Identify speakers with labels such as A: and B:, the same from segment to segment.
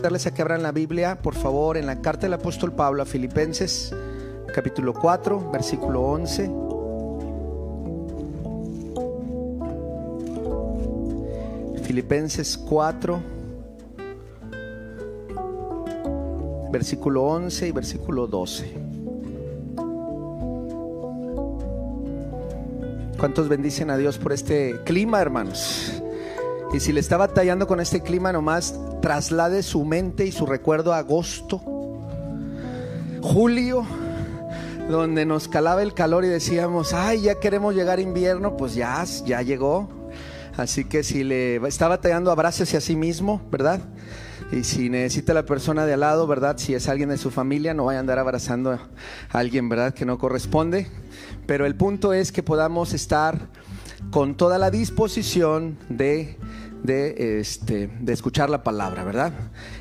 A: darles a que abran la Biblia, por favor, en la carta del apóstol Pablo a Filipenses, capítulo 4, versículo 11. Filipenses 4, versículo 11 y versículo 12. ¿Cuántos bendicen a Dios por este clima, hermanos? Y si le está batallando con este clima, nomás traslade su mente y su recuerdo a agosto, julio, donde nos calaba el calor y decíamos, ay, ya queremos llegar invierno, pues ya, ya llegó. Así que si le está batallando, abrácese a sí mismo, ¿verdad? Y si necesita la persona de al lado, ¿verdad? Si es alguien de su familia, no vaya a andar abrazando a alguien, ¿verdad? Que no corresponde. Pero el punto es que podamos estar con toda la disposición de, de, este, de escuchar la palabra, ¿verdad?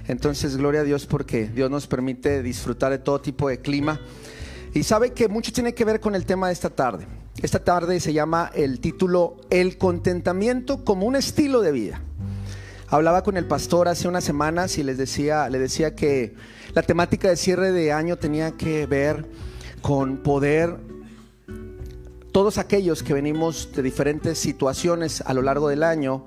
A: Entonces, gloria a Dios porque Dios nos permite disfrutar de todo tipo de clima. Y sabe que mucho tiene que ver con el tema de esta tarde. Esta tarde se llama el título El contentamiento como un estilo de vida. Hablaba con el pastor hace unas semanas y les decía, le decía que la temática de cierre de año tenía que ver con poder todos aquellos que venimos de diferentes situaciones a lo largo del año,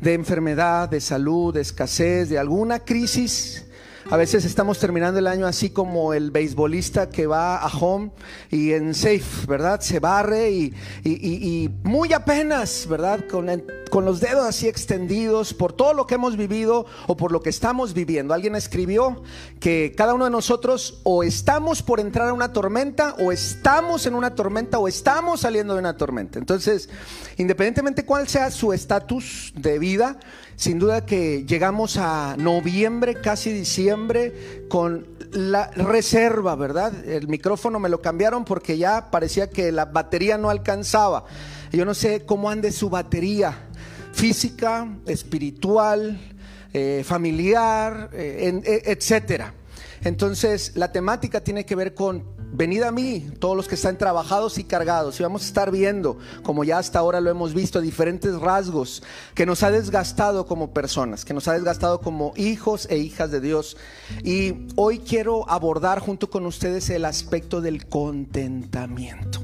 A: de enfermedad, de salud, de escasez, de alguna crisis, a veces estamos terminando el año así como el beisbolista que va a home y en safe, ¿verdad? Se barre y, muy apenas, ¿verdad? Con, con los dedos así extendidos por todo lo que hemos vivido o por lo que estamos viviendo. Alguien escribió que cada uno de nosotros o estamos por entrar a una tormenta o estamos en una tormenta o estamos saliendo de una tormenta. Entonces, independientemente cuál sea su estatus de vida, sin duda que llegamos a noviembre, casi diciembre, con la reserva, ¿verdad? El micrófono me lo cambiaron porque ya parecía que la batería no alcanzaba. Yo no sé cómo ande su batería física, espiritual, eh, familiar, eh, eh, etcétera. Entonces, la temática tiene que ver con venid a mí, todos los que están trabajados y cargados, y vamos a estar viendo, como ya hasta ahora lo hemos visto, diferentes rasgos que nos ha desgastado como personas, que nos ha desgastado como hijos e hijas de Dios. Y hoy quiero abordar junto con ustedes el aspecto del contentamiento.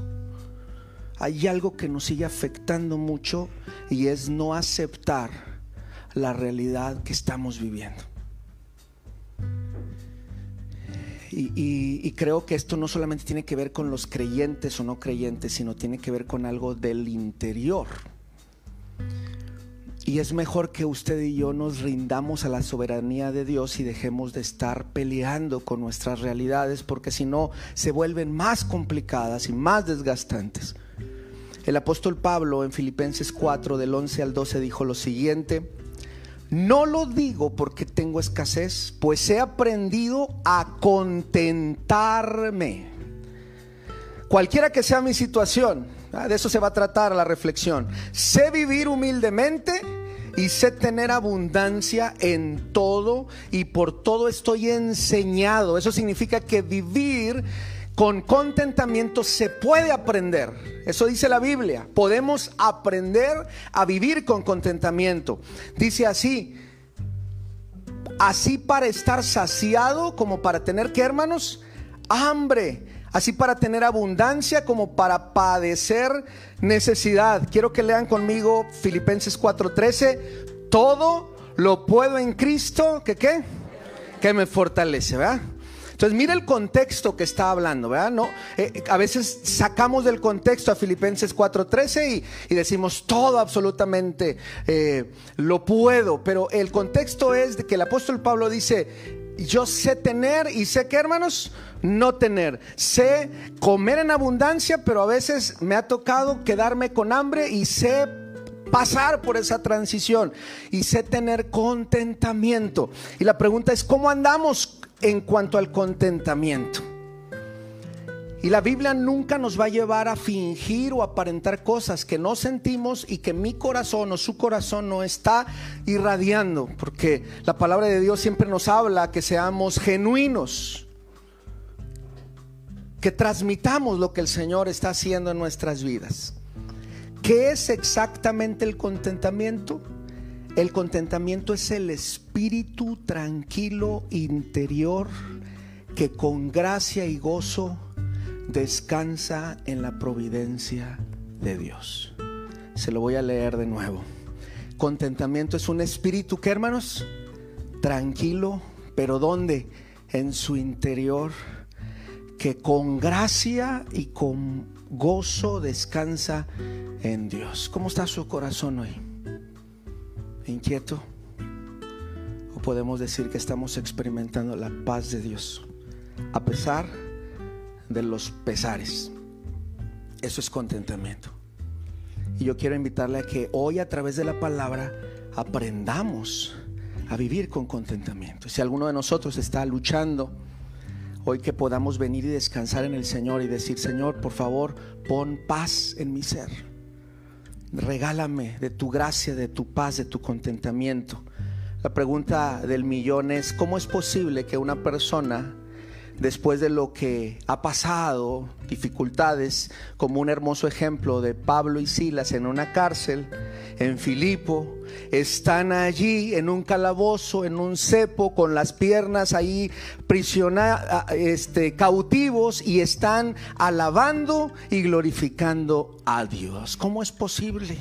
A: Hay algo que nos sigue afectando mucho y es no aceptar la realidad que estamos viviendo. Y, creo que esto no solamente tiene que ver con los creyentes o no creyentes, sino tiene que ver con algo del interior. Y es mejor que usted y yo nos rindamos a la soberanía de Dios y dejemos de estar peleando con nuestras realidades, porque si no se vuelven más complicadas y más desgastantes. El apóstol Pablo en Filipenses 4 del 11 al 12 dijo lo siguiente, no lo digo porque tengo escasez, pues he aprendido a contentarme. Cualquiera que sea mi situación, de eso se va a tratar la reflexión. Sé vivir humildemente y sé tener abundancia en todo y por todo estoy enseñado. Eso significa que vivir con contentamiento se puede aprender. Eso dice la Biblia. Podemos aprender a vivir con contentamiento. Dice así, así para estar saciado como para tener que, hermanos, hambre. Así para tener abundancia como para padecer necesidad. Quiero que lean conmigo Filipenses 4:13. Todo lo puedo en Cristo, que qué? Que me fortalece, ¿verdad? Entonces, mira el contexto que está hablando, ¿verdad? No, eh, a veces sacamos del contexto a Filipenses 4:13 y, decimos todo absolutamente eh, lo puedo, pero el contexto es de que el apóstol Pablo dice, yo sé tener y sé que, hermanos, no tener. Sé comer en abundancia, pero a veces me ha tocado quedarme con hambre y sé pasar por esa transición y sé tener contentamiento. Y la pregunta es, ¿cómo andamos en cuanto al contentamiento. Y la Biblia nunca nos va a llevar a fingir o aparentar cosas que no sentimos y que mi corazón o su corazón no está irradiando, porque la palabra de Dios siempre nos habla que seamos genuinos, que transmitamos lo que el Señor está haciendo en nuestras vidas. ¿Qué es exactamente el contentamiento? El contentamiento es el espíritu tranquilo interior que con gracia y gozo descansa en la providencia de Dios. Se lo voy a leer de nuevo. Contentamiento es un espíritu que, hermanos, tranquilo, pero ¿dónde? En su interior, que con gracia y con gozo descansa en Dios. ¿Cómo está su corazón hoy? ¿Inquieto? ¿O podemos decir que estamos experimentando la paz de Dios a pesar de los pesares? Eso es contentamiento. Y yo quiero invitarle a que hoy a través de la palabra aprendamos a vivir con contentamiento. Si alguno de nosotros está luchando, hoy que podamos venir y descansar en el Señor y decir, Señor, por favor, pon paz en mi ser. Regálame de tu gracia, de tu paz, de tu contentamiento. La pregunta del millón es, ¿cómo es posible que una persona después de lo que ha pasado, dificultades, como un hermoso ejemplo de Pablo y Silas en una cárcel, en Filipo, están allí en un calabozo, en un cepo, con las piernas ahí prisionadas, este, cautivos y están alabando y glorificando a Dios. ¿Cómo es posible?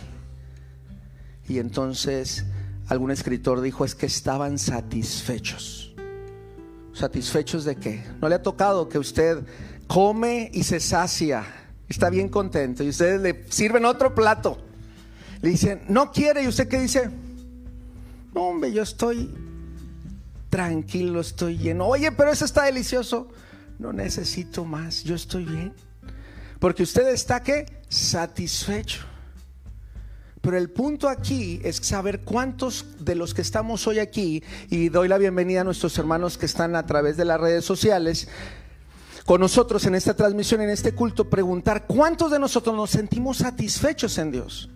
A: Y entonces algún escritor dijo es que estaban satisfechos ¿Satisfechos de qué? ¿No le ha tocado que usted come y se sacia? Está bien contento y ustedes le sirven otro plato. Dicen, no quiere y usted qué dice? No, hombre, yo estoy tranquilo, estoy lleno. Oye, pero eso está delicioso. No necesito más, yo estoy bien. Porque usted está? Satisfecho. Pero el punto aquí es saber cuántos de los que estamos hoy aquí, y doy la bienvenida a nuestros hermanos que están a través de las redes sociales, con nosotros en esta transmisión, en este culto, preguntar cuántos de nosotros nos sentimos satisfechos en Dios.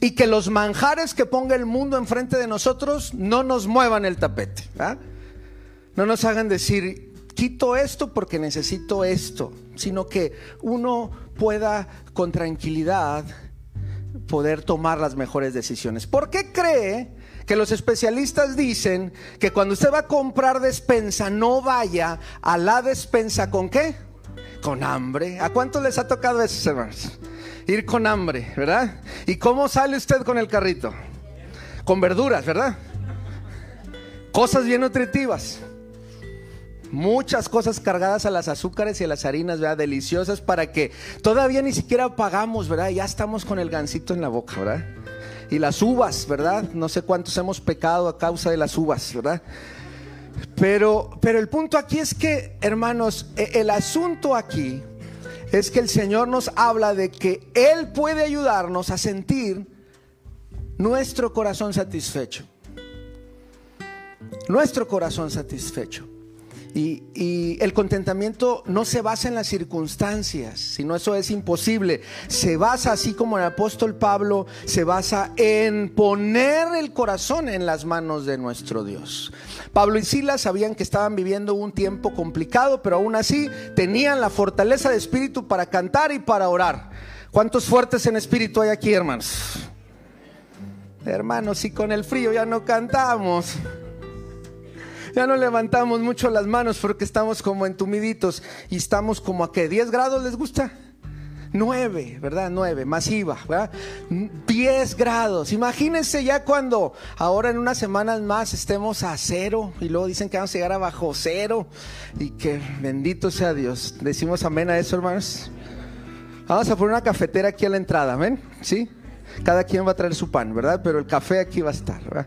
A: Y que los manjares que ponga el mundo enfrente de nosotros no nos muevan el tapete. No nos hagan decir, quito esto porque necesito esto, sino que uno pueda con tranquilidad poder tomar las mejores decisiones. ¿Por qué cree que los especialistas dicen que cuando usted va a comprar despensa no vaya a la despensa con qué? Con hambre. ¿A cuántos les ha tocado eso, hermanos? Ir con hambre, ¿verdad? ¿Y cómo sale usted con el carrito? Con verduras, ¿verdad? Cosas bien nutritivas muchas cosas cargadas a las azúcares y a las harinas, ¿verdad? Deliciosas para que todavía ni siquiera pagamos, ¿verdad? Ya estamos con el gansito en la boca, ¿verdad? Y las uvas, ¿verdad? No sé cuántos hemos pecado a causa de las uvas, ¿verdad? Pero, pero el punto aquí es que, hermanos, e, el asunto aquí es que el Señor nos habla de que Él puede ayudarnos a sentir nuestro corazón satisfecho. Nuestro corazón satisfecho. Y, el contentamiento no se basa en las circunstancias, sino eso es imposible. Se basa, así como el apóstol Pablo, se basa en poner el corazón en las manos de nuestro Dios. Pablo y Silas sabían que estaban viviendo un tiempo complicado, pero aún así tenían la fortaleza de espíritu para cantar y para orar. ¿Cuántos fuertes en espíritu hay aquí, hermanos? Hermanos, si con el frío ya no cantamos. Ya no levantamos mucho las manos porque estamos como entumiditos y estamos como a qué, 10 grados les gusta. 9, ¿verdad? 9, masiva, ¿verdad? 10 grados. Imagínense ya cuando ahora en unas semanas más estemos a cero y luego dicen que vamos a llegar a bajo cero y que bendito sea Dios. Decimos amén a eso, hermanos. Vamos a poner una cafetera aquí a la entrada, ¿ven? ¿Sí? Cada quien va a traer su pan, ¿verdad? Pero el café aquí va a estar, ¿verdad?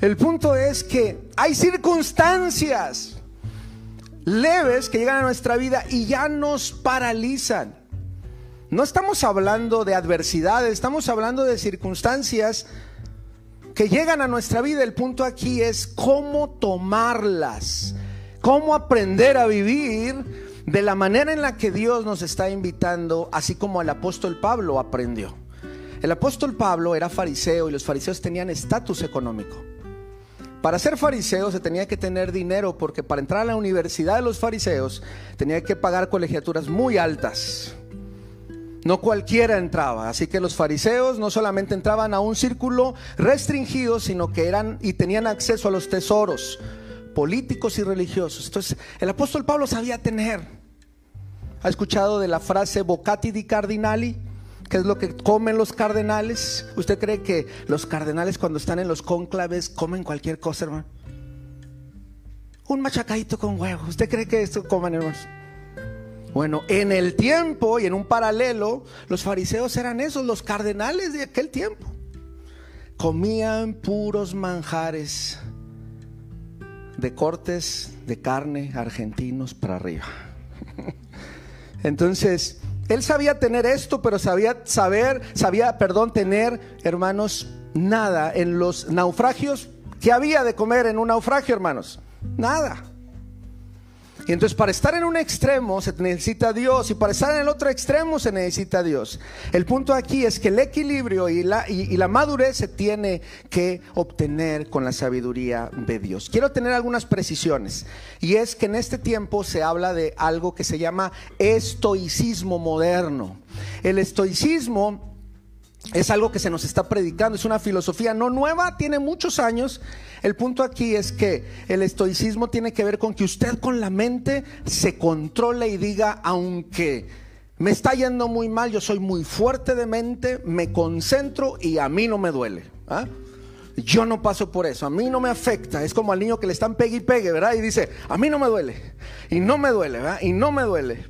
A: El punto es que hay circunstancias leves que llegan a nuestra vida y ya nos paralizan. No estamos hablando de adversidades, estamos hablando de circunstancias que llegan a nuestra vida. El punto aquí es cómo tomarlas, cómo aprender a vivir de la manera en la que Dios nos está invitando, así como el apóstol Pablo aprendió. El apóstol Pablo era fariseo y los fariseos tenían estatus económico. Para ser fariseo se tenía que tener dinero porque para entrar a la universidad de los fariseos tenía que pagar colegiaturas muy altas. No cualquiera entraba, así que los fariseos no solamente entraban a un círculo restringido, sino que eran y tenían acceso a los tesoros políticos y religiosos. Entonces, el apóstol Pablo sabía tener. ¿Ha escuchado de la frase vocati di cardinali? ¿Qué es lo que comen los cardenales? ¿Usted cree que los cardenales cuando están en los cónclaves comen cualquier cosa, hermano? Un machacadito con huevo. ¿Usted cree que esto comen, hermanos? Bueno, en el tiempo y en un paralelo, los fariseos eran esos, los cardenales de aquel tiempo. Comían puros manjares de cortes de carne argentinos para arriba. Entonces, él sabía tener esto, pero sabía saber, sabía, perdón, tener, hermanos, nada en los naufragios. ¿Qué había de comer en un naufragio, hermanos? Nada. Entonces para estar en un extremo se necesita Dios y para estar en el otro extremo se necesita Dios. El punto aquí es que el equilibrio y la, y, la madurez se tiene que obtener con la sabiduría de Dios. Quiero tener algunas precisiones y es que en este tiempo se habla de algo que se llama estoicismo moderno. El estoicismo es algo que se nos está predicando, es una filosofía no nueva, tiene muchos años. El punto aquí es que el estoicismo tiene que ver con que usted con la mente se controle y diga, aunque me está yendo muy mal, yo soy muy fuerte de mente, me concentro y a mí no me duele. ¿ah? Yo no paso por eso, a mí no me afecta. Es como al niño que le están pegue y pegue, ¿verdad? Y dice, a mí no me duele. Y no me duele, ¿verdad? Y no me duele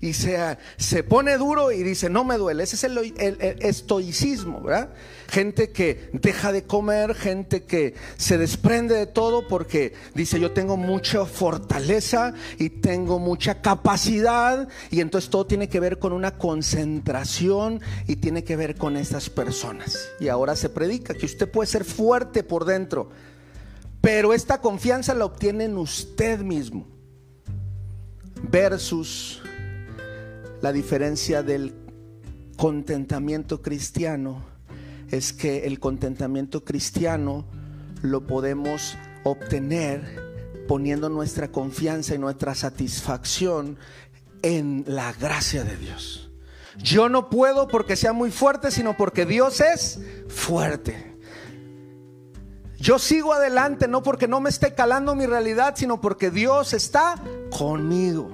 A: y se, se pone duro y dice, no me duele. Ese es el, estoicismo, ¿verdad? Gente que deja de comer, gente que se desprende de todo porque dice, yo tengo mucha fortaleza y tengo mucha capacidad y entonces todo tiene que ver con una concentración y tiene que ver con estas personas. Y ahora se predica que usted puede ser fuerte por dentro, pero esta confianza la obtiene en usted mismo versus la diferencia del contentamiento cristiano es que el contentamiento cristiano lo podemos obtener poniendo nuestra confianza y nuestra satisfacción en la gracia de Dios. Yo no puedo porque sea muy fuerte, sino porque Dios es fuerte. Yo sigo adelante no porque no me esté calando mi realidad, sino porque Dios está conmigo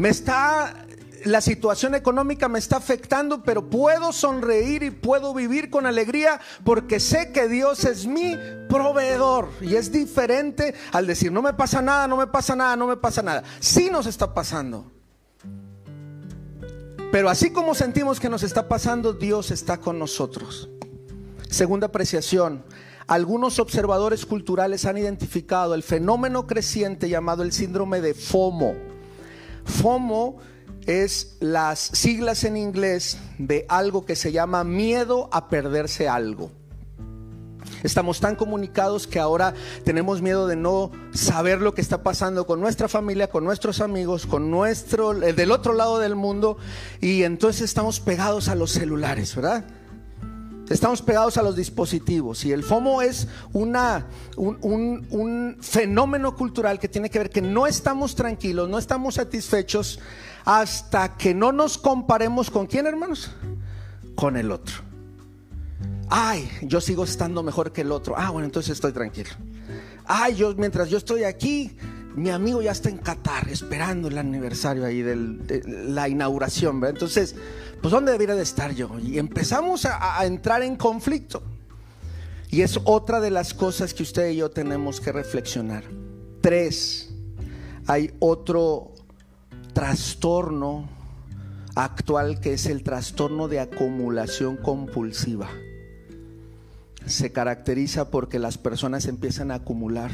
A: me está la situación económica me está afectando, pero puedo sonreír y puedo vivir con alegría porque sé que Dios es mi proveedor. Y es diferente al decir, no me pasa nada, no me pasa nada, no me pasa nada. Sí nos está pasando. Pero así como sentimos que nos está pasando, Dios está con nosotros. Segunda apreciación. Algunos observadores culturales han identificado el fenómeno creciente llamado el síndrome de FOMO FOMO es las siglas en inglés de algo que se llama miedo a perderse algo. Estamos tan comunicados que ahora tenemos miedo de no saber lo que está pasando con nuestra familia, con nuestros amigos, con nuestro del otro lado del mundo y entonces estamos pegados a los celulares, ¿verdad? Estamos pegados a los dispositivos y el FOMO es una, un, fenómeno cultural que tiene que ver que no estamos tranquilos, no estamos satisfechos hasta que no nos comparemos con quién, hermanos? Con el otro. Ay, yo sigo estando mejor que el otro. Ah, bueno, entonces estoy tranquilo. Ay, yo mientras yo estoy aquí, mi amigo ya está en Qatar esperando el aniversario ahí de la inauguración, ¿verdad? Entonces, pues ¿dónde debería de estar yo? Y empezamos a, entrar en conflicto. Y es otra de las cosas que usted y yo tenemos que reflexionar. Tres, hay otro trastorno actual que es el trastorno de acumulación compulsiva. Se caracteriza porque las personas empiezan a acumular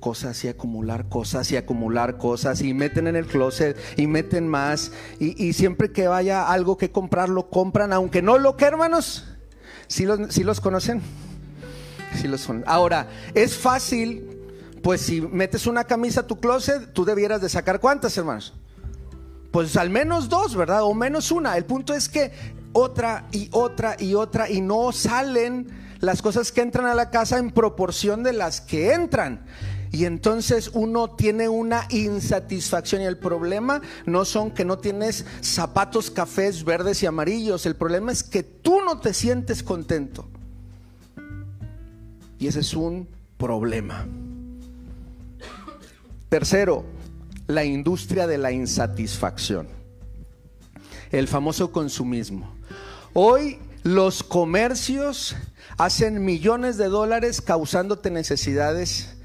A: cosas y acumular cosas y acumular cosas y meten en el closet y meten más y, siempre que vaya algo que comprar lo compran, aunque no lo que hermanos, si los, si los conocen, si los son. Ahora, es fácil, pues si metes una camisa a tu closet, tú debieras de sacar cuántas hermanos. Pues al menos dos, ¿verdad? O menos una. El punto es que otra y otra y otra y no salen las cosas que entran a la casa en proporción de las que entran. Y entonces uno tiene una insatisfacción y el problema no son que no tienes zapatos cafés verdes y amarillos, el problema es que tú no te sientes contento. Y ese es un problema. Tercero, la industria de la insatisfacción. El famoso consumismo. Hoy los comercios hacen millones de dólares causándote necesidades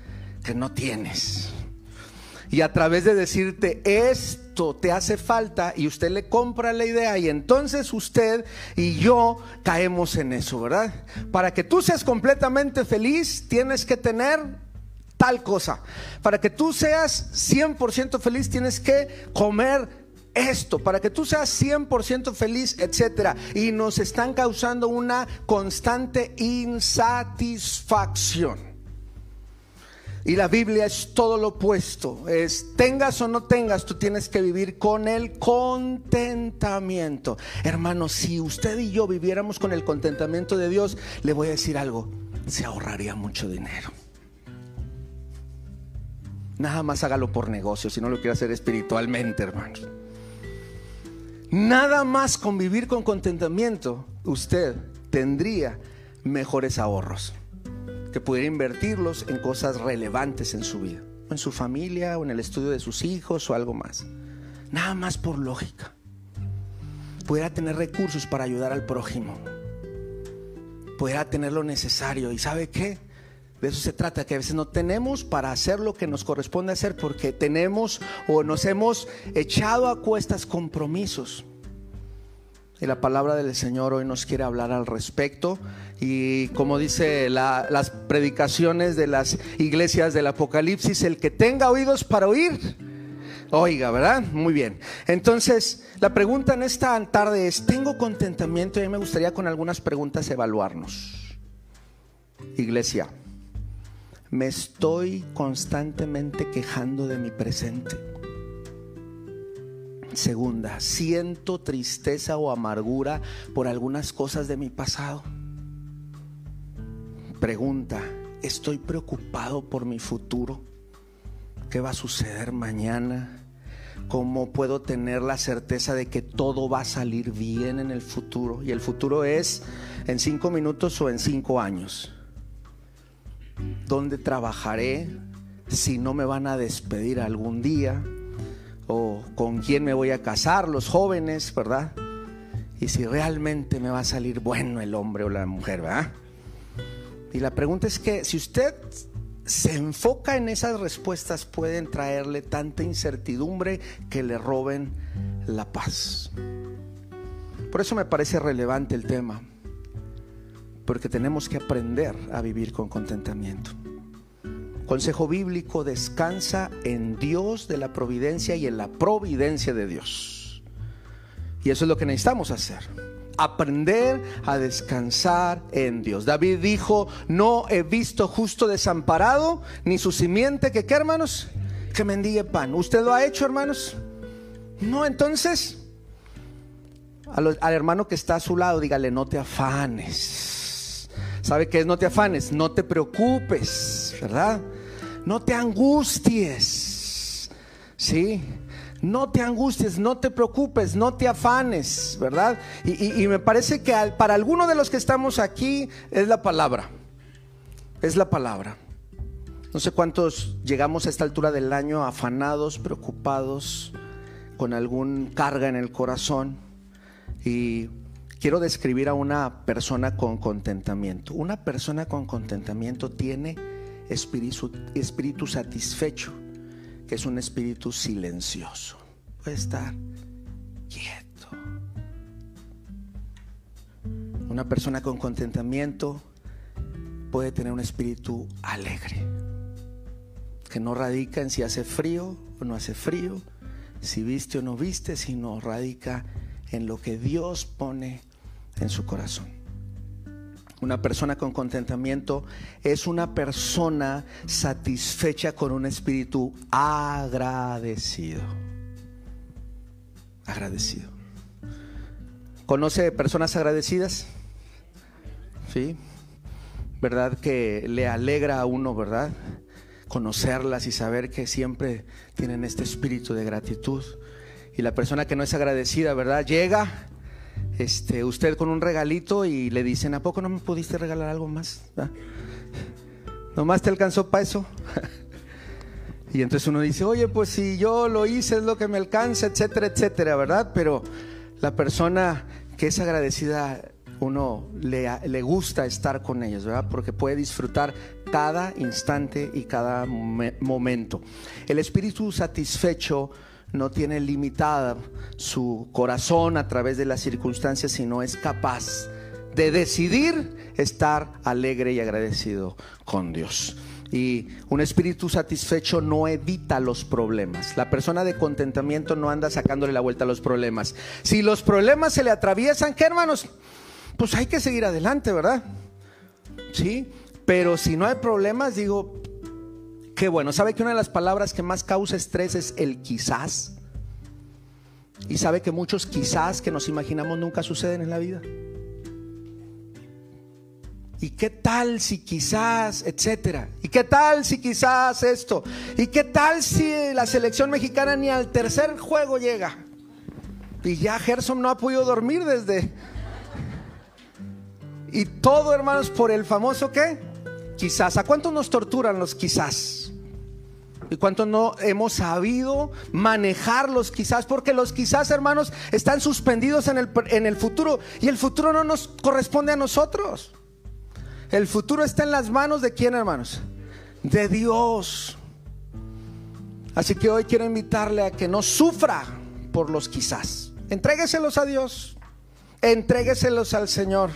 A: que no tienes. Y a través de decirte esto te hace falta y usted le compra la idea y entonces usted y yo caemos en eso, ¿verdad? Para que tú seas completamente feliz tienes que tener tal cosa. Para que tú seas 100% feliz tienes que comer esto, para que tú seas 100% feliz, etcétera. Y nos están causando una constante insatisfacción. Y la Biblia es todo lo opuesto. Es tengas o no tengas, tú tienes que vivir con el contentamiento. Hermano, si usted y yo viviéramos con el contentamiento de Dios, le voy a decir algo, se ahorraría mucho dinero. Nada más hágalo por negocio, si no lo quiere hacer espiritualmente, hermanos. Nada más convivir con contentamiento, usted tendría mejores ahorros, que pudiera invertirlos en cosas relevantes en su vida, en su familia, o en el estudio de sus hijos o algo más. Nada más por lógica. Pudiera tener recursos para ayudar al prójimo. Pudiera tener lo necesario. ¿Y sabe qué? De eso se trata, que a veces no tenemos para hacer lo que nos corresponde hacer porque tenemos o nos hemos echado a cuestas compromisos. Y la palabra del Señor hoy nos quiere hablar al respecto. Y como dice las predicaciones de las iglesias del Apocalipsis, el que tenga oídos para oír, oiga, ¿verdad? Muy bien. Entonces, la pregunta en esta tarde es, ¿tengo contentamiento? Y a mí me gustaría con algunas preguntas evaluarnos. Iglesia me estoy constantemente quejando de mi presente. Segunda, siento tristeza o amargura por algunas cosas de mi pasado. Pregunta, ¿estoy preocupado por mi futuro? ¿Qué va a suceder mañana? ¿Cómo puedo tener la certeza de que todo va a salir bien en el futuro? Y el futuro es en cinco minutos o en cinco años. ¿Dónde trabajaré? Si no me van a despedir algún día. O con quién me voy a casar, los jóvenes, ¿verdad? Y si realmente me va a salir bueno el hombre o la mujer, ¿verdad? Y la pregunta es que si usted se enfoca en esas respuestas pueden traerle tanta incertidumbre que le roben la paz. Por eso me parece relevante el tema porque tenemos que aprender a vivir con contentamiento. Consejo bíblico, descansa en Dios de la providencia y en la providencia de Dios. Y eso es lo que necesitamos hacer. Aprender a descansar en Dios. David dijo, no he visto justo desamparado, ni su simiente que, ¿qué hermanos? Que mendigue pan. ¿Usted lo ha hecho, hermanos? No, entonces, al hermano que está a su lado, dígale, no te afanes ¿Sabe qué es? No te afanes, no te preocupes, ¿verdad? No te angusties, ¿sí? No te angusties, no te preocupes, no te afanes, ¿verdad? Y, me parece que para algunos de los que estamos aquí es la palabra, es la palabra. No sé cuántos llegamos a esta altura del año afanados, preocupados, con algún carga en el corazón y quiero describir a una persona con contentamiento. Una persona con contentamiento tiene espíritu, espíritu satisfecho, que es un espíritu silencioso. Puede estar quieto. Una persona con contentamiento puede tener un espíritu alegre, que no radica en si hace frío o no hace frío, si viste o no viste, sino radica en lo que Dios pone en su corazón. Una persona con contentamiento es una persona satisfecha con un espíritu agradecido. Agradecido. ¿Conoce personas agradecidas? Sí. ¿Verdad que le alegra a uno, verdad? conocerlas y saber que siempre tienen este espíritu de gratitud. Y la persona que no es agradecida, ¿verdad? Llega este, usted con un regalito y le dicen, ¿a poco no me pudiste regalar algo más? ¿Nomás te alcanzó para eso? y entonces uno dice, oye, pues si yo lo hice es lo que me alcanza, etcétera, etcétera, ¿verdad? Pero la persona que es agradecida, uno le, le gusta estar con ellos, ¿verdad? Porque puede disfrutar cada instante y cada momento. El espíritu satisfecho no tiene limitada su corazón a través de las circunstancias, sino es capaz de decidir estar alegre y agradecido con Dios. Y un espíritu satisfecho no evita los problemas. La persona de contentamiento no anda sacándole la vuelta a los problemas. Si los problemas se le atraviesan, ¿qué hermanos? Pues hay que seguir adelante, ¿verdad? Sí, pero si no hay problemas, digo, Qué bueno. ¿Sabe que una de las palabras que más causa estrés es el quizás? Y sabe que muchos quizás que nos imaginamos nunca suceden en la vida. ¿Y qué tal si quizás, etcétera? ¿Y qué tal si quizás esto? ¿Y qué tal si la selección mexicana ni al tercer juego llega? Y ya Gerson no ha podido dormir desde... Y todo, hermanos, por el famoso qué? Quizás. ¿A cuánto nos torturan los quizás? ¿Y cuánto no hemos sabido manejarlos quizás? Porque los quizás, hermanos, están suspendidos en el, en el futuro y el futuro no nos corresponde a nosotros. El futuro está en las manos de quién, hermanos? De Dios. Así que hoy quiero invitarle a que no sufra por los quizás. Entrégueselos a Dios. Entrégueselos al Señor.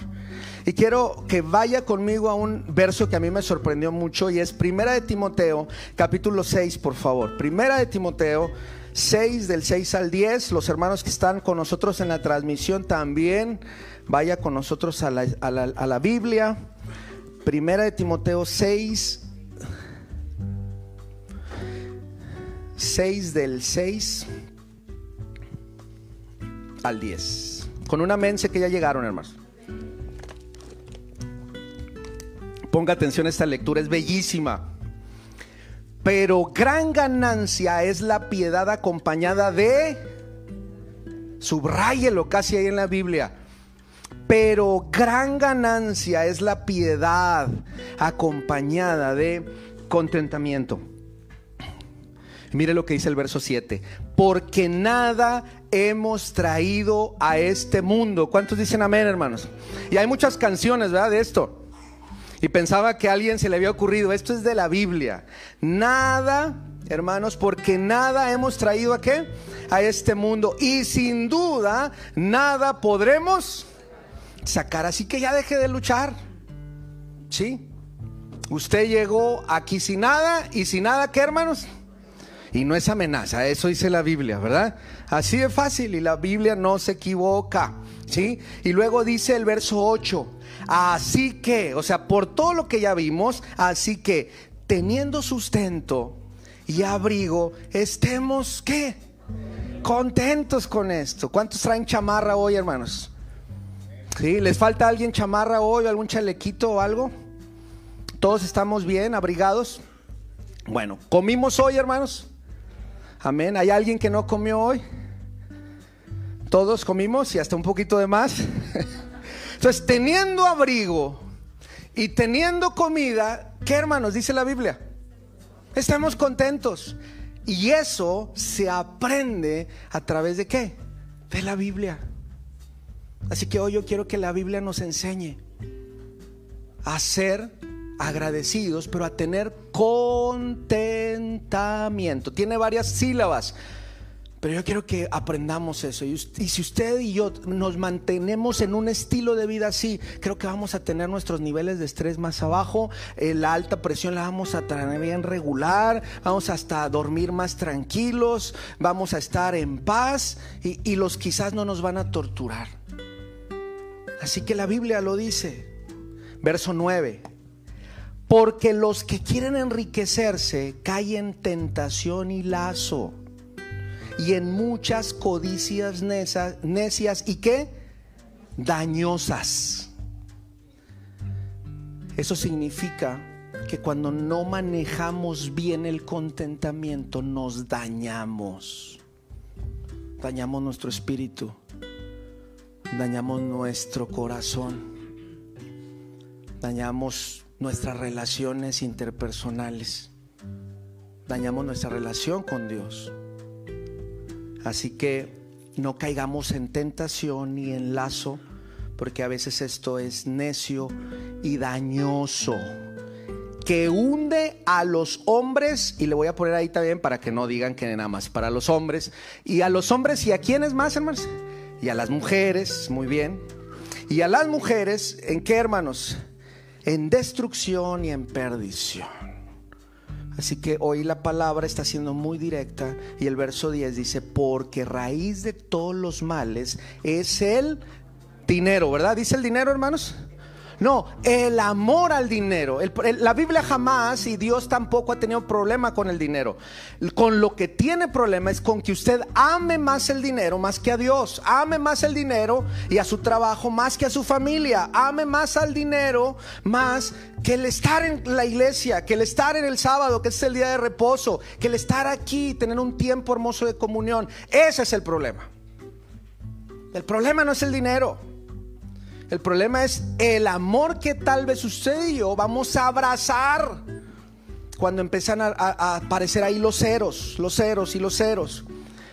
A: Y quiero que vaya conmigo a un verso que a mí me sorprendió mucho y es Primera de Timoteo, capítulo 6, por favor. Primera de Timoteo 6 del 6 al 10. Los hermanos que están con nosotros en la transmisión también vaya con nosotros a la, a la, Biblia. Primera de Timoteo 6 6 del 6 al 10. Con una mense que ya llegaron, hermanos. Ponga atención a esta lectura, es bellísima. Pero gran ganancia es la piedad acompañada de, subráyelo casi ahí en la Biblia. Pero gran ganancia es la piedad acompañada de contentamiento. Mire lo que dice el verso 7. Porque nada hemos traído a este mundo. ¿Cuántos dicen amén, hermanos? Y hay muchas canciones, ¿verdad? De esto. Y pensaba que a alguien se le había ocurrido, esto es de la Biblia. Nada, hermanos, porque nada hemos traído a qué? A este mundo. Y sin duda, nada podremos sacar. Así que ya deje de luchar. ¿Sí? Usted llegó aquí sin nada y sin nada, ¿qué hermanos? Y no es amenaza, eso dice la Biblia, ¿verdad? Así de fácil y la Biblia no se equivoca, ¿sí? Y luego dice el verso 8, Así que, o sea, por todo lo que ya vimos, así que teniendo sustento y abrigo, estemos, ¿qué? Contentos con esto. ¿Cuántos traen chamarra hoy, hermanos? ¿Sí? ¿Les falta alguien chamarra hoy, algún chalequito o algo? ¿Todos estamos bien, abrigados? Bueno, ¿comimos hoy, hermanos? Amén. ¿Hay alguien que no comió hoy? Todos comimos y hasta un poquito de más. Entonces, teniendo abrigo y teniendo comida, ¿qué hermanos dice la Biblia? Estamos contentos. Y eso se aprende a través de qué? De la Biblia. Así que hoy yo quiero que la Biblia nos enseñe a ser agradecidos, pero a tener contentamiento. Tiene varias sílabas. Pero yo quiero que aprendamos eso. Y, si usted y yo nos mantenemos en un estilo de vida así, creo que vamos a tener nuestros niveles de estrés más abajo. Eh, la alta presión la vamos a tener bien regular. Vamos hasta dormir más tranquilos. Vamos a estar en paz. Y, y los quizás no nos van a torturar. Así que la Biblia lo dice. Verso 9. Porque los que quieren enriquecerse caen en tentación y lazo y en muchas codicias necias y qué? Dañosas. Eso significa que cuando no manejamos bien el contentamiento nos dañamos. Dañamos nuestro espíritu. Dañamos nuestro corazón. Dañamos nuestras relaciones interpersonales. Dañamos nuestra relación con Dios. Así que no caigamos en tentación ni en lazo, porque a veces esto es necio y dañoso, que hunde a los hombres, y le voy a poner ahí también para que no digan que nada más para los hombres, y a los hombres y a quienes más, hermanos, y a las mujeres, muy bien, y a las mujeres, ¿en qué, hermanos? En destrucción y en perdición. Así que hoy la palabra está siendo muy directa y el verso 10 dice, porque raíz de todos los males es el dinero, ¿verdad? Dice el dinero, hermanos. No, el amor al dinero. la Biblia jamás y Dios tampoco ha tenido problema con el dinero. Con lo que tiene problema es con que usted ame más el dinero más que a Dios. Ame más el dinero y a su trabajo más que a su familia. Ame más al dinero más que el estar en la iglesia, que el estar en el sábado, que es el día de reposo, que el estar aquí, tener un tiempo hermoso de comunión. Ese es el problema. El problema no es el dinero. El problema es el amor que tal vez usted y yo vamos a abrazar cuando empiezan a, aparecer ahí los ceros, los ceros y los ceros.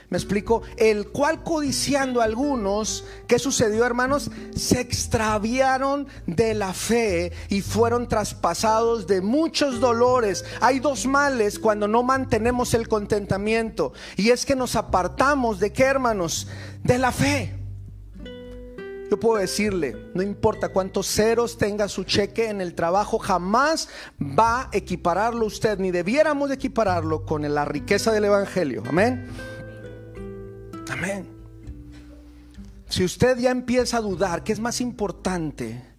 A: Me explico, el cual codiciando a algunos, ¿qué sucedió hermanos? Se extraviaron de la fe y fueron traspasados de muchos dolores. Hay dos males cuando no mantenemos el contentamiento y es que nos apartamos de qué hermanos? De la fe. Yo puedo decirle, no importa cuántos ceros tenga su cheque en el trabajo, jamás va a equipararlo usted, ni debiéramos equipararlo con la riqueza del Evangelio. Amén. Amén. Si usted ya empieza a dudar que es más importante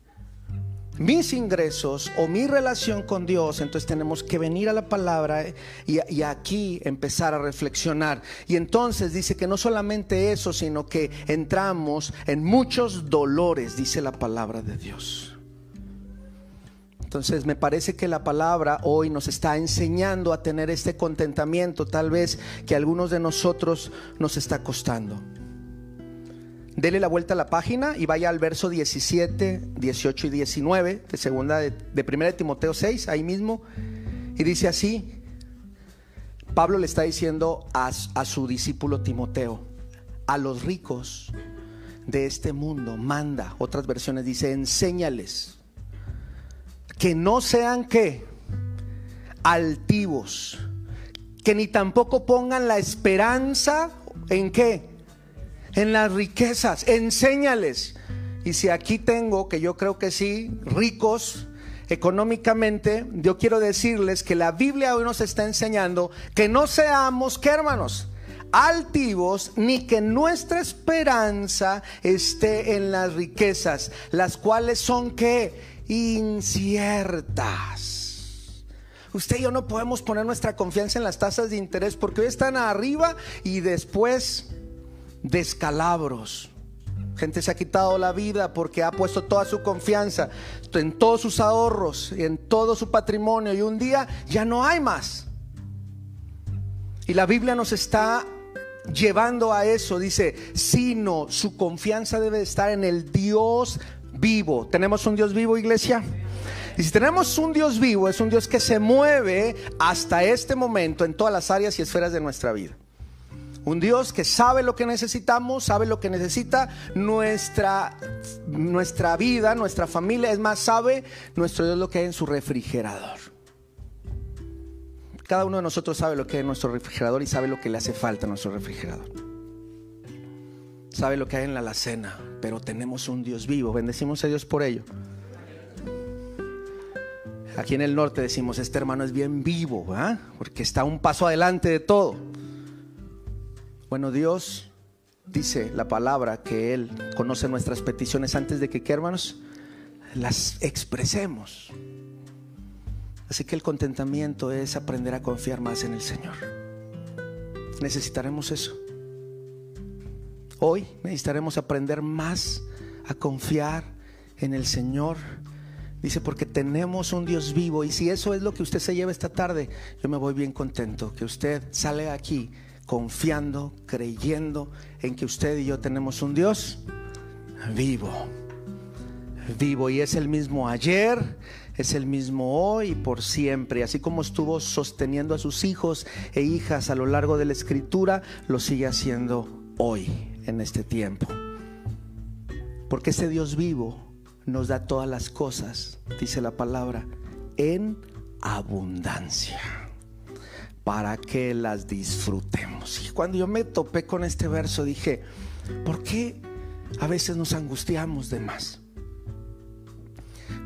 A: mis ingresos o mi relación con Dios, entonces tenemos que venir a la palabra y, aquí empezar a reflexionar. Y entonces dice que no solamente eso, sino que entramos en muchos dolores, dice la palabra de Dios. Entonces me parece que la palabra hoy nos está enseñando a tener este contentamiento, tal vez que a algunos de nosotros nos está costando. Dele la vuelta a la página y vaya al verso 17, 18 y 19 de segunda de, de primera de Timoteo 6, ahí mismo. Y dice así, Pablo le está diciendo a, a su discípulo Timoteo, a los ricos de este mundo, manda, otras versiones dice, enséñales que no sean que altivos, que ni tampoco pongan la esperanza en qué, en las riquezas, enséñales. Y si aquí tengo, que yo creo que sí, ricos económicamente, yo quiero decirles que la Biblia hoy nos está enseñando que no seamos, ¿qué hermanos? altivos, ni que nuestra esperanza esté en las riquezas, las cuales son que inciertas. Usted y yo no podemos poner nuestra confianza en las tasas de interés porque hoy están arriba y después descalabros. Gente se ha quitado la vida porque ha puesto toda su confianza en todos sus ahorros y en todo su patrimonio y un día ya no hay más. Y la Biblia nos está llevando a eso, dice, sino su confianza debe estar en el Dios vivo. ¿Tenemos un Dios vivo, iglesia? Y si tenemos un Dios vivo, es un Dios que se mueve hasta este momento en todas las áreas y esferas de nuestra vida. Un Dios que sabe lo que necesitamos, sabe lo que necesita nuestra, nuestra vida, nuestra familia. Es más, sabe nuestro Dios lo que hay en su refrigerador. Cada uno de nosotros sabe lo que hay en nuestro refrigerador y sabe lo que le hace falta a nuestro refrigerador. Sabe lo que hay en la alacena, pero tenemos un Dios vivo. Bendecimos a Dios por ello. Aquí en el norte decimos, este hermano es bien vivo, porque está un paso adelante de todo. Bueno, Dios dice la palabra que Él conoce nuestras peticiones antes de que, ¿qué hermanos? Las expresemos. Así que el contentamiento es aprender a confiar más en el Señor. Necesitaremos eso. Hoy necesitaremos aprender más a confiar en el Señor Dice, porque tenemos un Dios vivo. Y si eso es lo que usted se lleva esta tarde, yo me voy bien contento. Que usted sale aquí confiando, creyendo en que usted y yo tenemos un Dios vivo. Vivo. Y es el mismo ayer, es el mismo hoy y por siempre. Así como estuvo sosteniendo a sus hijos e hijas a lo largo de la escritura, lo sigue haciendo hoy, en este tiempo. Porque ese Dios vivo nos da todas las cosas, dice la palabra, en abundancia, para que las disfrutemos. Y cuando yo me topé con este verso dije, ¿por qué a veces nos angustiamos de más?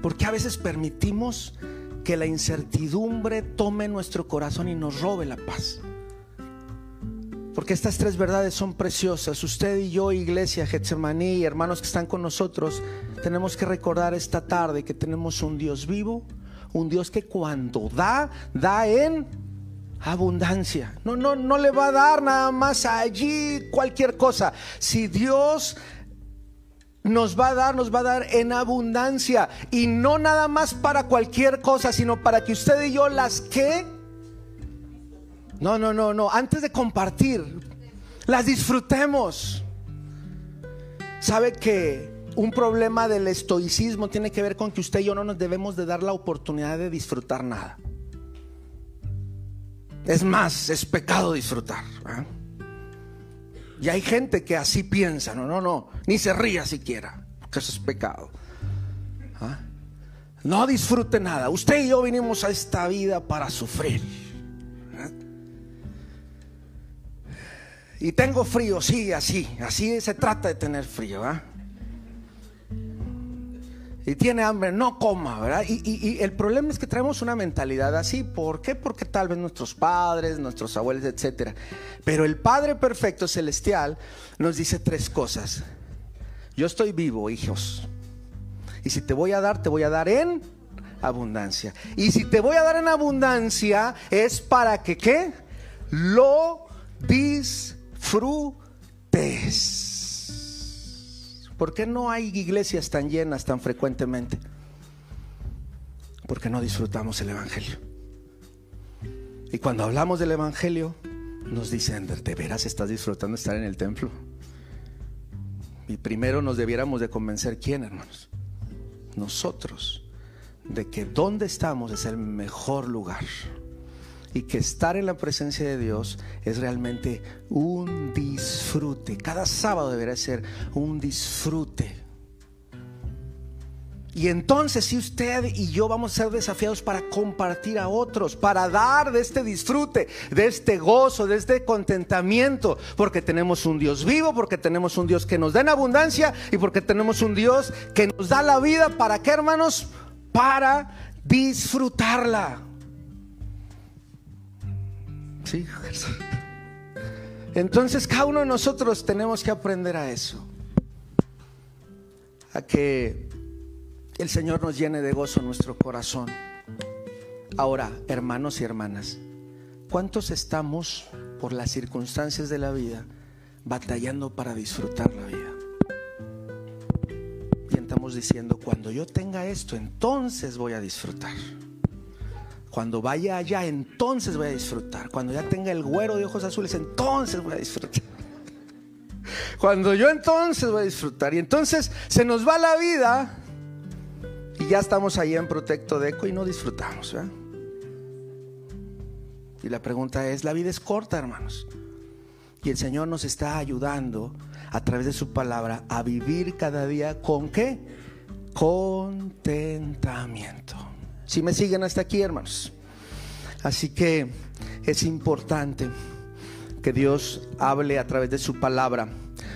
A: ¿Por qué a veces permitimos que la incertidumbre tome nuestro corazón y nos robe la paz? Porque estas tres verdades son preciosas. Usted y yo, iglesia, Getsemaní, hermanos que están con nosotros, tenemos que recordar esta tarde que tenemos un Dios vivo, un Dios que cuando da, da en abundancia. No, no, no le va a dar nada más allí cualquier cosa. Si Dios nos va a dar, nos va a dar en abundancia. Y no nada más para cualquier cosa, sino para que usted y yo las que no, no, no, no. Antes de compartir, las disfrutemos. ¿Sabe que un problema del estoicismo tiene que ver con que usted y yo no nos debemos de dar la oportunidad de disfrutar nada? Es más, es pecado disfrutar. Y hay gente que así piensa, no, no, no, ni se ría siquiera, porque eso es pecado. ¿Ah? No disfrute nada. Usted y yo vinimos a esta vida para sufrir. Y tengo frío, sí, así, así se trata de tener frío, ¿verdad? Y tiene hambre, no coma, ¿verdad? Y, el problema es que traemos una mentalidad así. ¿Por qué? Porque tal vez nuestros padres, nuestros abuelos, etcétera. Pero el Padre Perfecto Celestial nos dice tres cosas. Yo estoy vivo, hijos. Y si te voy a dar, te voy a dar en abundancia. Y si te voy a dar en abundancia, es para que, ¿qué? Lo dis frutes. ¿Por qué no hay iglesias tan llenas tan frecuentemente? Porque no disfrutamos el Evangelio. Y cuando hablamos del Evangelio, nos dicen, ¿de veras estás disfrutando estar en el templo? Y primero nos debiéramos de convencer quién, hermanos. Nosotros, de que donde estamos es el mejor lugar y que estar en la presencia de Dios es realmente un disfrute. Cada sábado deberá ser un disfrute. Y entonces si usted y yo vamos a ser desafiados para compartir a otros, para dar de este disfrute, de este gozo, de este contentamiento, porque tenemos un Dios vivo, porque tenemos un Dios que nos da en abundancia y porque tenemos un Dios que nos da la vida, ¿para qué hermanos? Para disfrutarla. Entonces cada uno de nosotros tenemos que aprender a eso. A que el Señor nos llene de gozo nuestro corazón. Ahora, hermanos y hermanas, ¿cuántos estamos por las circunstancias de la vida batallando para disfrutar la vida? Y estamos diciendo, cuando yo tenga esto, entonces voy a disfrutar. Cuando vaya allá, entonces voy a disfrutar. Cuando ya tenga el güero de ojos azules, entonces voy a disfrutar. Cuando yo entonces voy a disfrutar. Y entonces se nos va la vida y ya estamos ahí en Protecto de Eco y no disfrutamos. Y la pregunta es, la vida es corta, hermanos. Y el Señor nos está ayudando a través de su palabra a vivir cada día con qué? Contentamiento. Si me siguen hasta aquí, hermanos. Así que es importante que Dios hable a través de su palabra.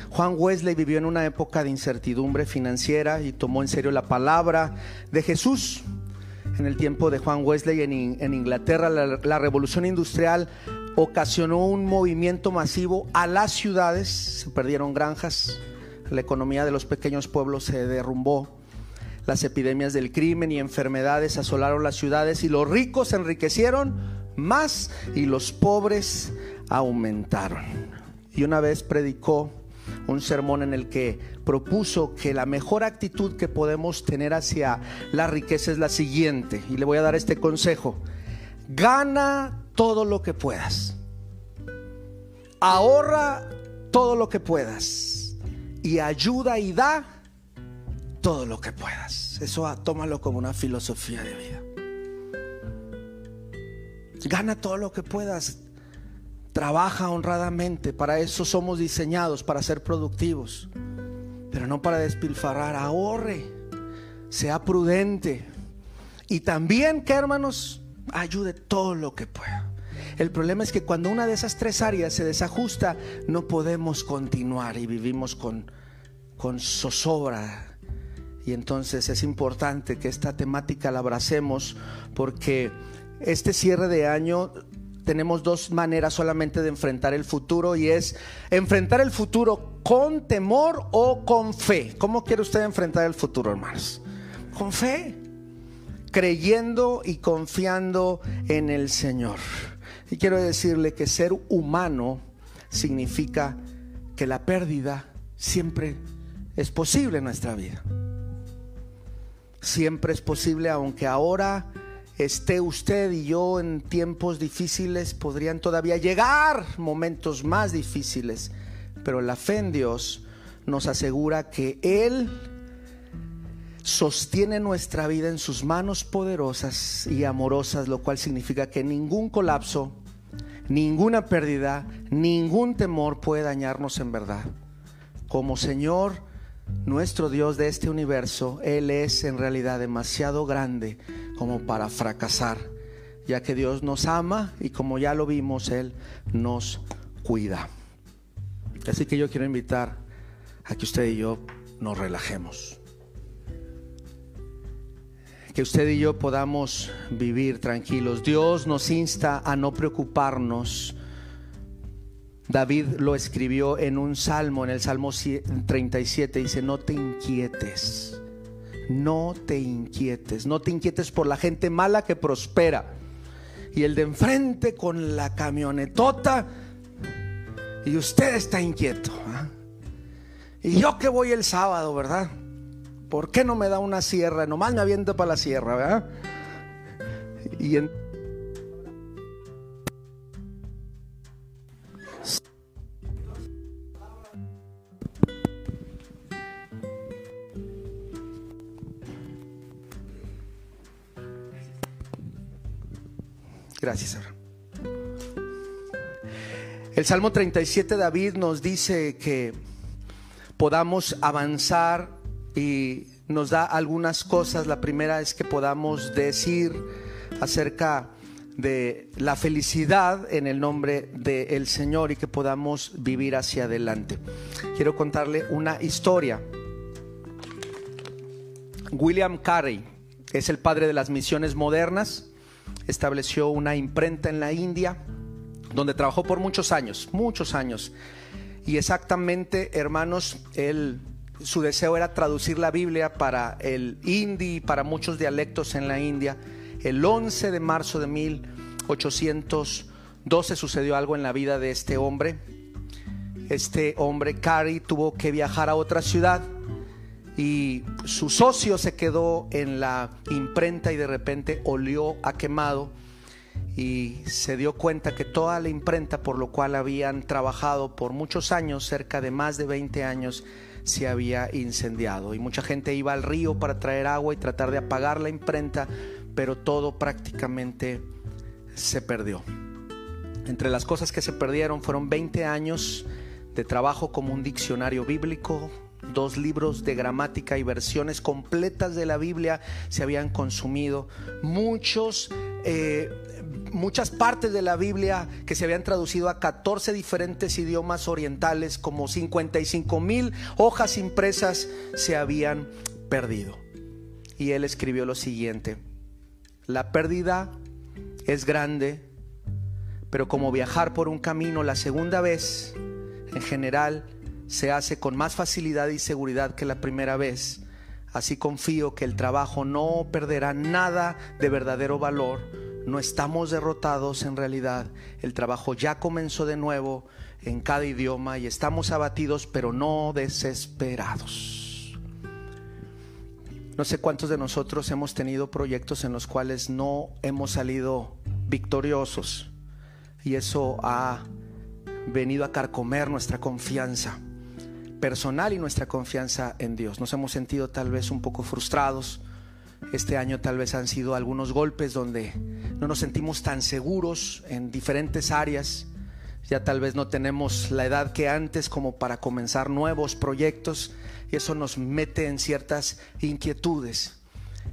A: Juan Wesley vivió en una época de incertidumbre financiera y tomó en serio la palabra de Jesús. En el tiempo de Juan Wesley en, Inglaterra, la revolución industrial ocasionó un movimiento masivo a las ciudades, se perdieron granjas, la economía de los pequeños pueblos se derrumbó las epidemias del crimen y enfermedades asolaron las ciudades y los ricos se enriquecieron más y los pobres aumentaron. Y una vez predicó un sermón en el que propuso que la mejor actitud que podemos tener hacia la riqueza es la siguiente. Y le voy a dar este consejo. Gana todo lo que puedas. Ahorra todo lo que puedas. Y ayuda y da todo lo que puedas. Eso ah, tómalo como una filosofía de vida. Gana todo lo que puedas. Trabaja honradamente. Para eso somos diseñados, para ser productivos. Pero no para despilfarrar. Ahorre. Sea prudente. Y también que hermanos, ayude todo lo que pueda. El problema es que cuando una de esas tres áreas se desajusta, no podemos continuar y vivimos con, con zozobra. Y entonces es importante que esta temática la abracemos porque este cierre de año tenemos dos maneras solamente de enfrentar el futuro y es enfrentar el futuro con temor o con fe. ¿Cómo quiere usted enfrentar el futuro, hermanos? Con fe, creyendo y confiando en el Señor. Y quiero decirle que ser humano significa que la pérdida siempre es posible en nuestra vida. Siempre es posible, aunque ahora esté usted y yo en tiempos difíciles, podrían todavía llegar momentos más difíciles, pero la fe en Dios nos asegura que Él sostiene nuestra vida en sus manos poderosas y amorosas, lo cual significa que ningún colapso, ninguna pérdida, ningún temor puede dañarnos en verdad. Como Señor, nuestro Dios de este universo, Él es en realidad demasiado grande como para fracasar, ya que Dios nos ama y como ya lo vimos, Él nos cuida. Así que yo quiero invitar a que usted y yo nos relajemos. Que usted y yo podamos vivir tranquilos. Dios nos insta a no preocuparnos. David lo escribió en un salmo, en el Salmo 37, dice, no te inquietes no te inquietes, no te inquietes por la gente mala que prospera. Y el de enfrente con la camionetota y usted está inquieto. ¿ah? Y yo que voy el sábado, ¿verdad? ¿Por qué no me da una sierra? Nomás me aviento para la sierra, ¿verdad? Y en Gracias, El Salmo 37 David nos dice que podamos avanzar y nos da algunas cosas. La primera es que podamos decir acerca de la felicidad en el nombre del Señor y que podamos vivir hacia adelante. Quiero contarle una historia. William Carey es el padre de las misiones modernas estableció una imprenta en la India, donde trabajó por muchos años, muchos años. Y exactamente, hermanos, él, su deseo era traducir la Biblia para el hindi y para muchos dialectos en la India. El 11 de marzo de 1812 sucedió algo en la vida de este hombre. Este hombre, Cary, tuvo que viajar a otra ciudad y su socio se quedó en la imprenta y de repente olió a quemado y se dio cuenta que toda la imprenta por lo cual habían trabajado por muchos años, cerca de más de 20 años, se había incendiado y mucha gente iba al río para traer agua y tratar de apagar la imprenta, pero todo prácticamente se perdió. Entre las cosas que se perdieron fueron 20 años de trabajo como un diccionario bíblico, dos libros de gramática y versiones completas de la Biblia se habían consumido, muchos, eh, muchas partes de la Biblia que se habían traducido a 14 diferentes idiomas orientales, como 55 mil hojas impresas se habían perdido. Y él escribió lo siguiente, la pérdida es grande, pero como viajar por un camino la segunda vez, en general, se hace con más facilidad y seguridad que la primera vez. Así confío que el trabajo no perderá nada de verdadero valor. No estamos derrotados en realidad. El trabajo ya comenzó de nuevo en cada idioma y estamos abatidos pero no desesperados. No sé cuántos de nosotros hemos tenido proyectos en los cuales no hemos salido victoriosos y eso ha venido a carcomer nuestra confianza personal y nuestra confianza en Dios. Nos hemos sentido tal vez un poco frustrados. Este año tal vez han sido algunos golpes donde no nos sentimos tan seguros en diferentes áreas. Ya tal vez no tenemos la edad que antes como para comenzar nuevos proyectos y eso nos mete en ciertas inquietudes.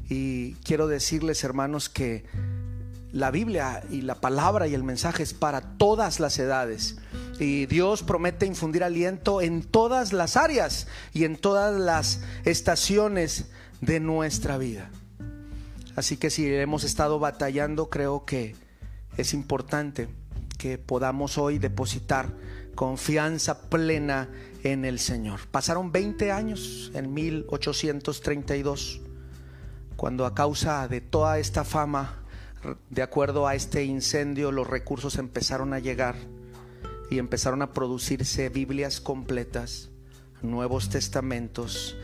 A: Y quiero decirles, hermanos, que la Biblia y la palabra y el mensaje es para todas las edades. Y Dios promete infundir aliento en todas las áreas y en todas las estaciones de nuestra vida. Así que si hemos estado batallando, creo que es importante que podamos hoy depositar confianza plena en el Señor. Pasaron 20 años en 1832, cuando a causa de toda esta fama de acuerdo a este incendio, los recursos empezaron a llegar y empezaron a producirse Biblias completas, Nuevos Testamentos,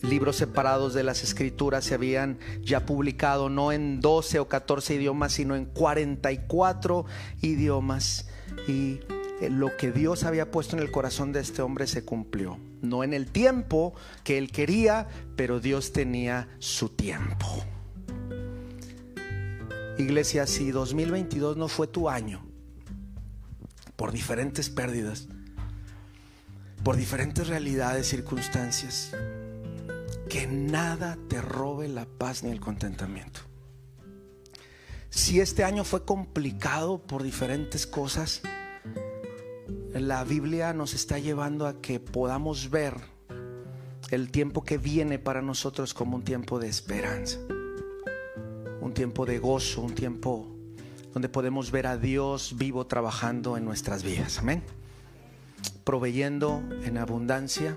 A: libros separados de las escrituras se habían ya publicado no en 12 o 14 idiomas, sino en 44 idiomas. Y eh, lo que Dios había puesto en el corazón de este hombre se cumplió. No en el tiempo que él quería, pero Dios tenía su tiempo. Iglesia, si 2022 no fue tu año, por diferentes pérdidas, por diferentes realidades, circunstancias, que nada te robe la paz ni el contentamiento. Si este año fue complicado por diferentes cosas, la Biblia nos está llevando a que podamos ver el tiempo que viene para nosotros como un tiempo de esperanza un tiempo de gozo, un tiempo donde podemos ver a Dios vivo trabajando en nuestras vidas. Amén. Proveyendo en abundancia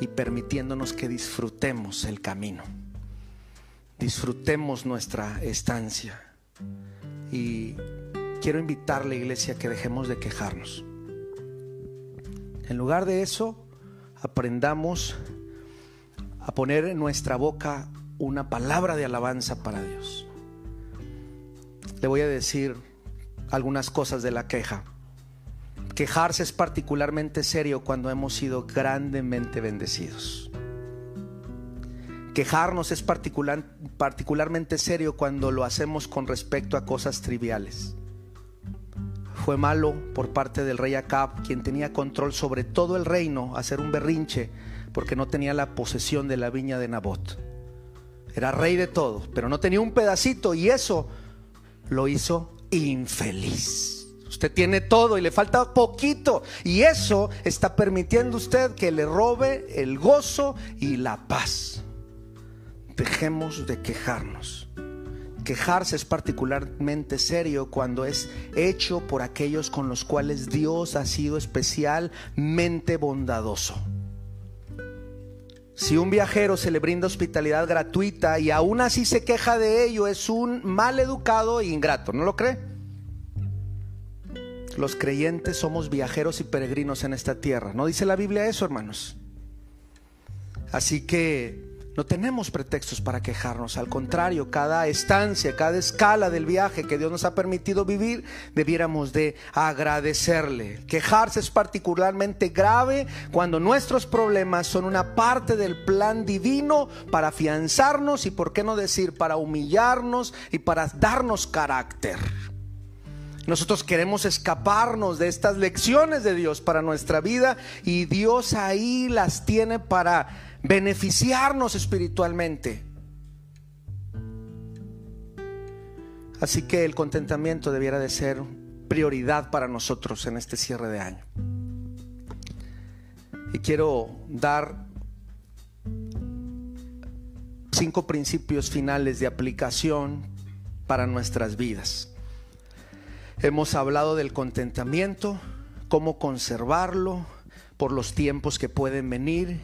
A: y permitiéndonos que disfrutemos el camino. Disfrutemos nuestra estancia. Y quiero invitarle, iglesia, que dejemos de quejarnos. En lugar de eso, aprendamos a poner en nuestra boca una palabra de alabanza para Dios. Voy a decir algunas cosas de la queja. Quejarse es particularmente serio cuando hemos sido grandemente bendecidos. Quejarnos es particular, particularmente serio cuando lo hacemos con respecto a cosas triviales. Fue malo por parte del rey Acab, quien tenía control sobre todo el reino, hacer un berrinche porque no tenía la posesión de la viña de Nabot. Era rey de todo, pero no tenía un pedacito y eso lo hizo infeliz. Usted tiene todo y le falta poquito y eso está permitiendo usted que le robe el gozo y la paz. Dejemos de quejarnos. Quejarse es particularmente serio cuando es hecho por aquellos con los cuales Dios ha sido especialmente bondadoso. Si un viajero se le brinda hospitalidad gratuita y aún así se queja de ello, es un mal educado e ingrato, ¿no lo cree? Los creyentes somos viajeros y peregrinos en esta tierra. ¿No dice la Biblia eso, hermanos? Así que no tenemos pretextos para quejarnos, al contrario, cada estancia, cada escala del viaje que Dios nos ha permitido vivir, debiéramos de agradecerle. Quejarse es particularmente grave cuando nuestros problemas son una parte del plan divino para afianzarnos y, por qué no decir, para humillarnos y para darnos carácter. Nosotros queremos escaparnos de estas lecciones de Dios para nuestra vida y Dios ahí las tiene para beneficiarnos espiritualmente. Así que el contentamiento debiera de ser prioridad para nosotros en este cierre de año. Y quiero dar cinco principios finales de aplicación para nuestras vidas. Hemos hablado del contentamiento, cómo conservarlo por los tiempos que pueden venir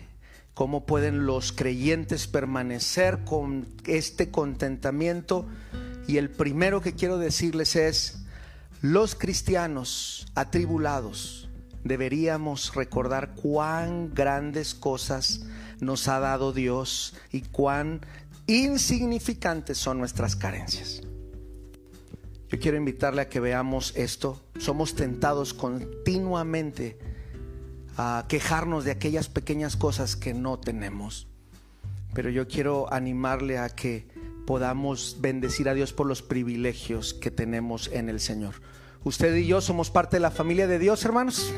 A: ¿Cómo pueden los creyentes permanecer con este contentamiento? Y el primero que quiero decirles es, los cristianos atribulados deberíamos recordar cuán grandes cosas nos ha dado Dios y cuán insignificantes son nuestras carencias. Yo quiero invitarle a que veamos esto. Somos tentados continuamente a quejarnos de aquellas pequeñas cosas que no tenemos. Pero yo quiero animarle a que podamos bendecir a Dios por los privilegios que tenemos en el Señor. Usted y yo somos parte de la familia de Dios, hermanos.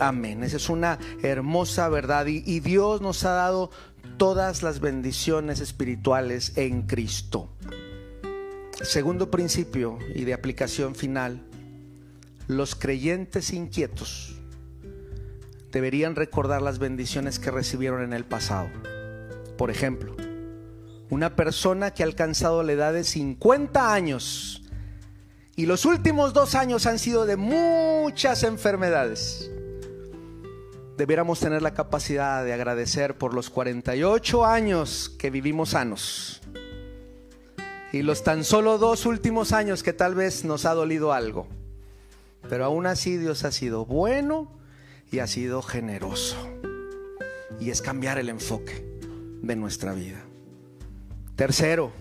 A: Amén. Esa es una hermosa verdad. Y, y, Dios nos ha dado todas las bendiciones espirituales en Cristo. Segundo principio y de aplicación final. Los creyentes inquietos deberían recordar las bendiciones que recibieron en el pasado. Por ejemplo, una persona que ha alcanzado la edad de 50 años y los últimos dos años han sido de muchas enfermedades. Debiéramos tener la capacidad de agradecer por los 48 años que vivimos sanos y los tan solo dos últimos años que tal vez nos ha dolido algo. Pero aún así Dios ha sido bueno y ha sido generoso. Y es cambiar el enfoque de nuestra vida. Tercero,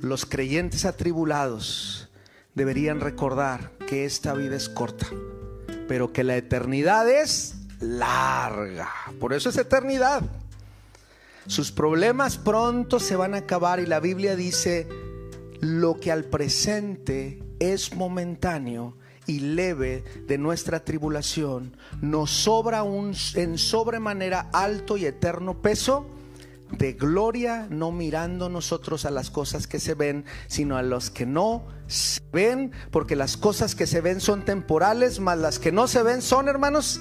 A: los creyentes atribulados deberían recordar que esta vida es corta, pero que la eternidad es larga. Por eso es eternidad. Sus problemas pronto se van a acabar y la Biblia dice, lo que al presente es momentáneo y leve de nuestra tribulación, nos sobra un en sobremanera alto y eterno peso de gloria, no mirando nosotros a las cosas que se ven, sino a los que no se ven, porque las cosas que se ven son temporales, mas las que no se ven son, hermanos,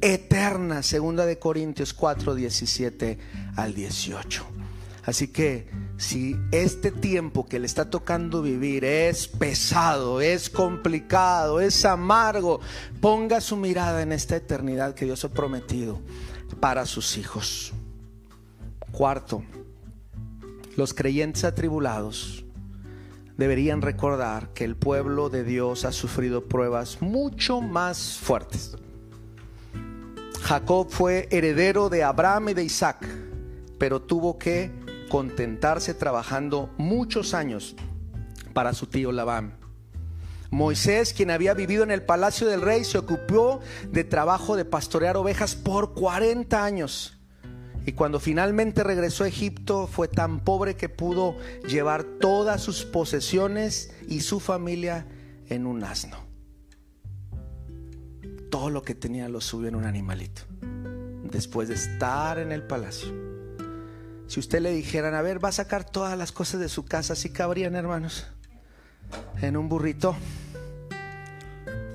A: eternas. Segunda de Corintios 4, 17 al 18. Así que si este tiempo que le está tocando vivir es pesado, es complicado, es amargo, ponga su mirada en esta eternidad que Dios ha prometido para sus hijos. Cuarto, los creyentes atribulados deberían recordar que el pueblo de Dios ha sufrido pruebas mucho más fuertes. Jacob fue heredero de Abraham y de Isaac, pero tuvo que contentarse trabajando muchos años para su tío Labán. Moisés, quien había vivido en el palacio del rey, se ocupó de trabajo de pastorear ovejas por 40 años. Y cuando finalmente regresó a Egipto, fue tan pobre que pudo llevar todas sus posesiones y su familia en un asno. Todo lo que tenía lo subió en un animalito, después de estar en el palacio. Si usted le dijeran, a ver, va a sacar todas las cosas de su casa, ¿sí cabrían, hermanos? En un burrito.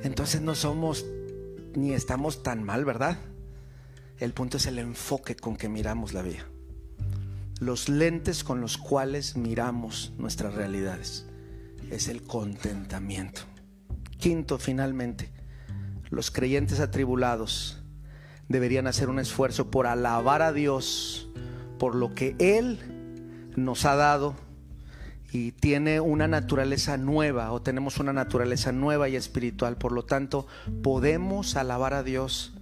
A: Entonces no somos ni estamos tan mal, ¿verdad? El punto es el enfoque con que miramos la vida. Los lentes con los cuales miramos nuestras realidades. Es el contentamiento. Quinto, finalmente, los creyentes atribulados deberían hacer un esfuerzo por alabar a Dios por lo que Él nos ha dado y tiene una naturaleza nueva o tenemos una naturaleza nueva y espiritual. Por lo tanto, podemos alabar a Dios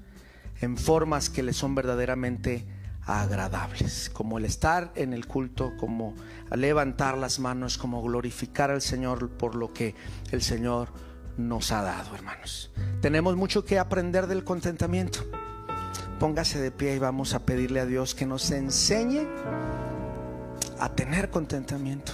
A: en formas que le son verdaderamente agradables, como el estar en el culto, como levantar las manos, como glorificar al Señor por lo que el Señor nos ha dado, hermanos. Tenemos mucho que aprender del contentamiento. Póngase de pie y vamos a pedirle a Dios que nos enseñe a tener contentamiento.